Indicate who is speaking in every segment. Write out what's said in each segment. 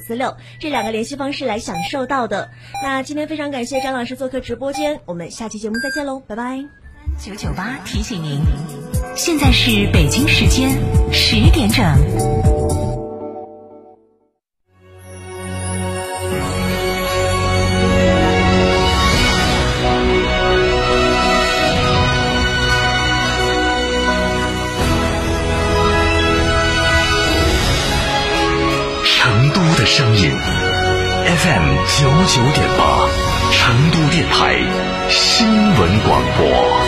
Speaker 1: 四六这两个联系方式来享受到的。那今天非常感谢张老师做客直播间，我们下期节目再见喽，拜拜。
Speaker 2: 九九八提醒您，现在是北京时间十点整。
Speaker 3: FM 九九点八，成都电台新闻广播。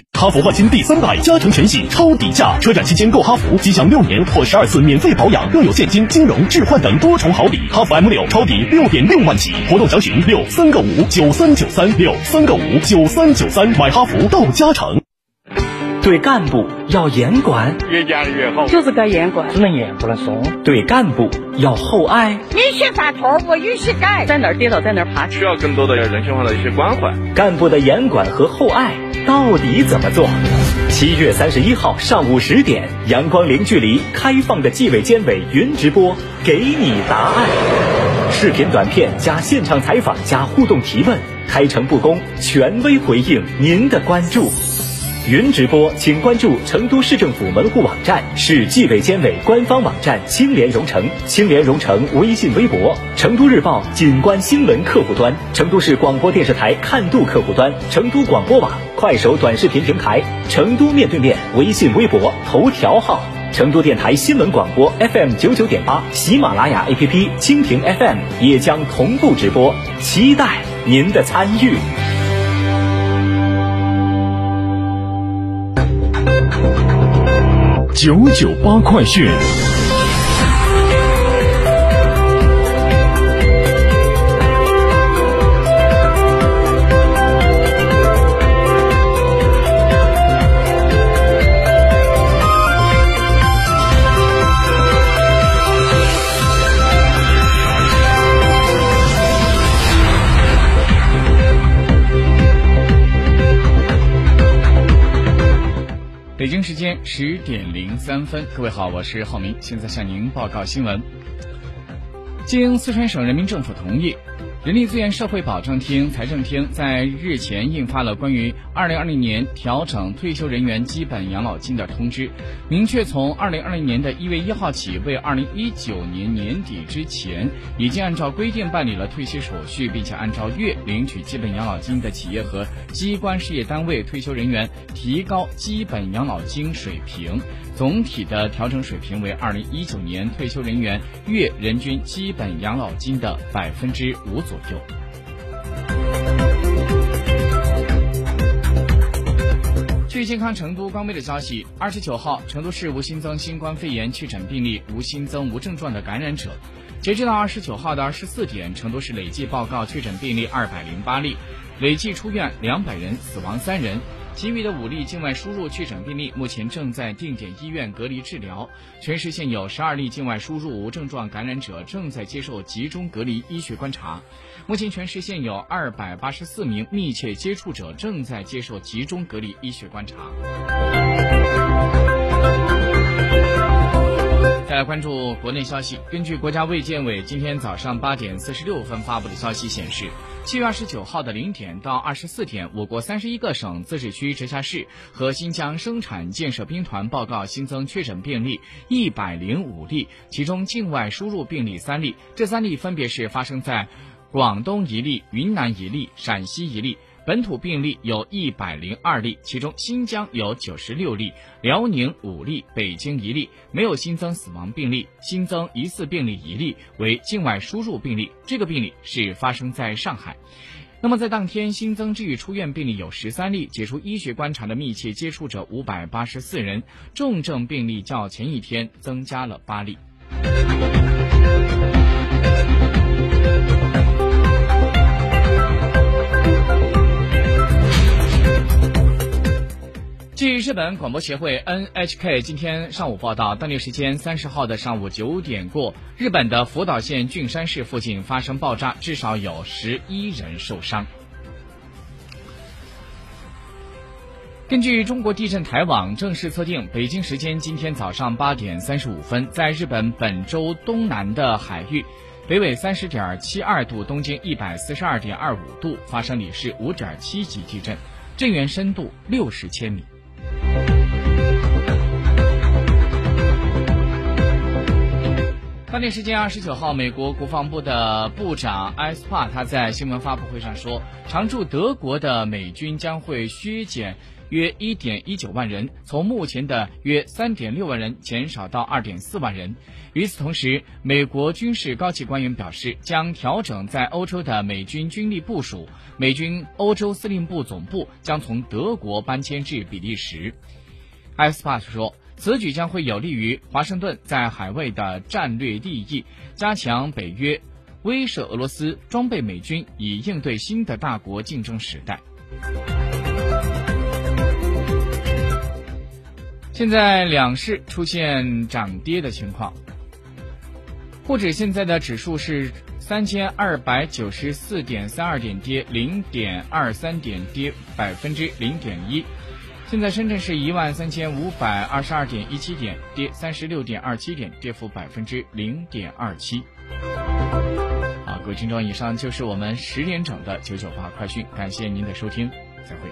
Speaker 4: 哈弗换新第三代加成全系超低价，车展期间购哈弗即享六年或十二次免费保养，更有现金、金融、置换等多重好礼。哈弗 M 六超低六点六万起，活动详询六三个五九三九三六三个五九三九三，买哈弗到加成。
Speaker 5: 对干部要严管，
Speaker 6: 越严越好，
Speaker 7: 就是该严管，
Speaker 6: 只能严不能松。
Speaker 5: 对干部要厚爱，
Speaker 7: 允许犯错误，允许改，在哪儿跌倒在哪儿爬，
Speaker 6: 需要更多的人性化的一些关怀。
Speaker 5: 干部的严管和厚爱到底怎么做？七月三十一号上午十点，阳光零距离开放的纪委监委云直播，给你答案。视频短片加现场采访加互动提问，开诚布公，权威回应您的关注。云直播，请关注成都市政府门户网站、市纪委监委官方网站“青联蓉城”、青联蓉城微信、微博、成都日报景观新闻客户端、成都市广播电视台看度客户端、成都广播网、快手短视频平台、成都面对面微信、微博、头条号、成都电台新闻广播 FM 九九点八、喜马拉雅 APP、蜻蜓 FM 也将同步直播，期待您的参与。
Speaker 3: 九九八快讯。
Speaker 8: 十点零三分，各位好，我是浩明，现在向您报告新闻。经四川省人民政府同意。人力资源社会保障厅、财政厅在日前印发了关于二零二零年调整退休人员基本养老金的通知，明确从二零二零年的一月一号起，为二零一九年年底之前已经按照规定办理了退休手续，并且按照月领取基本养老金的企业和机关事业单位退休人员提高基本养老金水平。总体的调整水平为二零一九年退休人员月人均基本养老金的百分之五左右。据健康成都官微的消息，二十九号，成都市无新增新冠肺炎确诊病例，无新增无症状的感染者。截止到二十九号的二十四点，成都市累计报告确诊病例二百零八例，累计出院两百人，死亡三人。其余的五例境外输入确诊病例目前正在定点医院隔离治疗。全市现有十二例境外输入无症状感染者正在接受集中隔离医学观察。目前全市现有二百八十四名密切接触者正在接受集中隔离医学观察。再来关注国内消息，根据国家卫健委今天早上八点四十六分发布的消息显示。七月二十九号的零点到二十四点，我国三十一个省、自治区、直辖市和新疆生产建设兵团报告新增确诊病例一百零五例，其中境外输入病例三例，这三例分别是发生在广东一例、云南一例、陕西一例。本土病例有一百零二例，其中新疆有九十六例，辽宁五例，北京一例，没有新增死亡病例，新增疑似病例一例为境外输入病例，这个病例是发生在上海。那么在当天新增治愈出院病例有十三例，解除医学观察的密切接触者五百八十四人，重症病例较前一天增加了八例。据日本广播协会 NHK 今天上午报道，当地时间三十号的上午九点过，日本的福岛县郡山市附近发生爆炸，至少有十一人受伤。根据中国地震台网正式测定，北京时间今天早上八点三十五分，在日本本州东南的海域，北纬三十点七二度，东经一百四十二点二五度，发生里氏五点七级地震，震源深度六十千米。当地时间二十九号，美国国防部的部长埃斯帕他在新闻发布会上说，常驻德国的美军将会削减约一点一九万人，从目前的约三点六万人减少到二点四万人。与此同时，美国军事高级官员表示，将调整在欧洲的美军军力部署，美军欧洲司令部总部将从德国搬迁至比利时。埃斯帕说。此举将会有利于华盛顿在海外的战略利益，加强北约，威慑俄罗斯，装备美军以应对新的大国竞争时代。现在两市出现涨跌的情况，沪指现在的指数是三千二百九十四点三二点，跌零点二三点，跌百分之零点一。现在深圳是一万三千五百二十二点一七点，跌三十六点二七点，跌幅百分之零点二七。好，各位听众，以上就是我们十点整的九九八快讯，感谢您的收听，再会。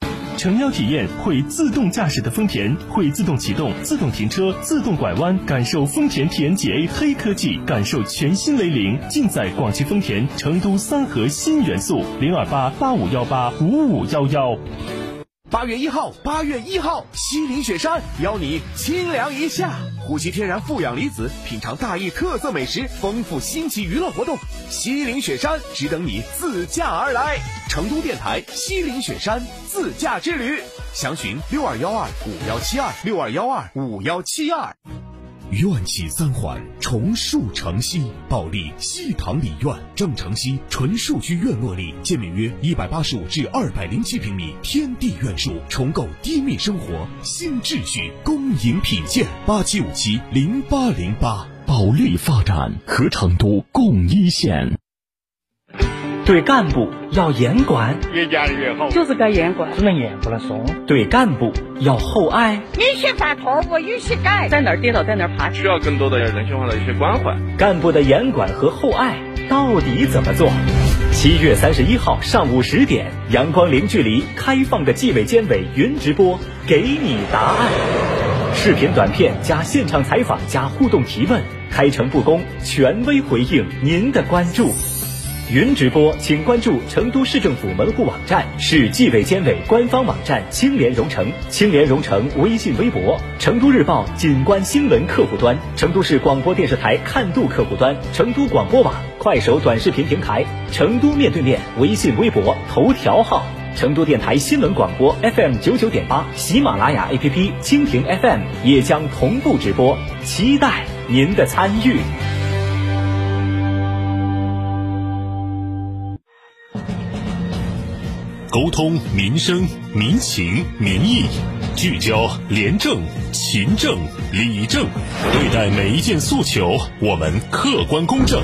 Speaker 4: 诚邀体验会自动驾驶的丰田，会自动启动、自动停车、自动拐弯，感受丰田 TNGA 黑科技，感受全新雷凌，尽在广汽丰田成都三河新元素。零二八八五幺八五五幺幺。
Speaker 9: 八月一号，八月一号，西岭雪山邀你清凉一夏，呼吸天然负氧离子，品尝大邑特色美食，丰富新奇娱乐活动。西岭雪山只等你自驾而来。成都电台西岭雪山自驾之旅，详询六二幺二五幺七二六二幺二五幺七二。
Speaker 3: 院企三环，重塑城西，保利西塘里院，正城西纯数据院落里，建面约一百八十五至二百零七平米，天地院墅，重构低密生活新秩序，恭迎品鉴。八七五七零八零八，保利发展和成都共一线。
Speaker 5: 对干部要严管，
Speaker 6: 越严越好，
Speaker 7: 就是该严管，
Speaker 6: 只能严不能松。
Speaker 5: 对干部要厚爱，
Speaker 7: 允许犯错误，允许改，在哪儿跌倒在哪儿爬，
Speaker 6: 需要更多的人性化的一些关怀。
Speaker 5: 干部的严管和厚爱到底怎么做？七月三十一号上午十点，阳光零距离开放的纪委监委云直播，给你答案。视频短片加现场采访加互动提问，开诚布公，权威回应您的关注。云直播，请关注成都市政府门户网站、市纪委监委官方网站“青联蓉城”、青联蓉城微信、微博、成都日报景观新闻客户端、成都市广播电视台看度客户端、成都广播网、快手短视频平台、成都面对面微信、微博、头条号、成都电台新闻广播 FM 九九点八、喜马拉雅 APP、蜻蜓 FM 也将同步直播，期待您的参与。
Speaker 10: 沟通民生民情民意，聚焦廉政勤政理政，对待每一件诉求，我们客观公正。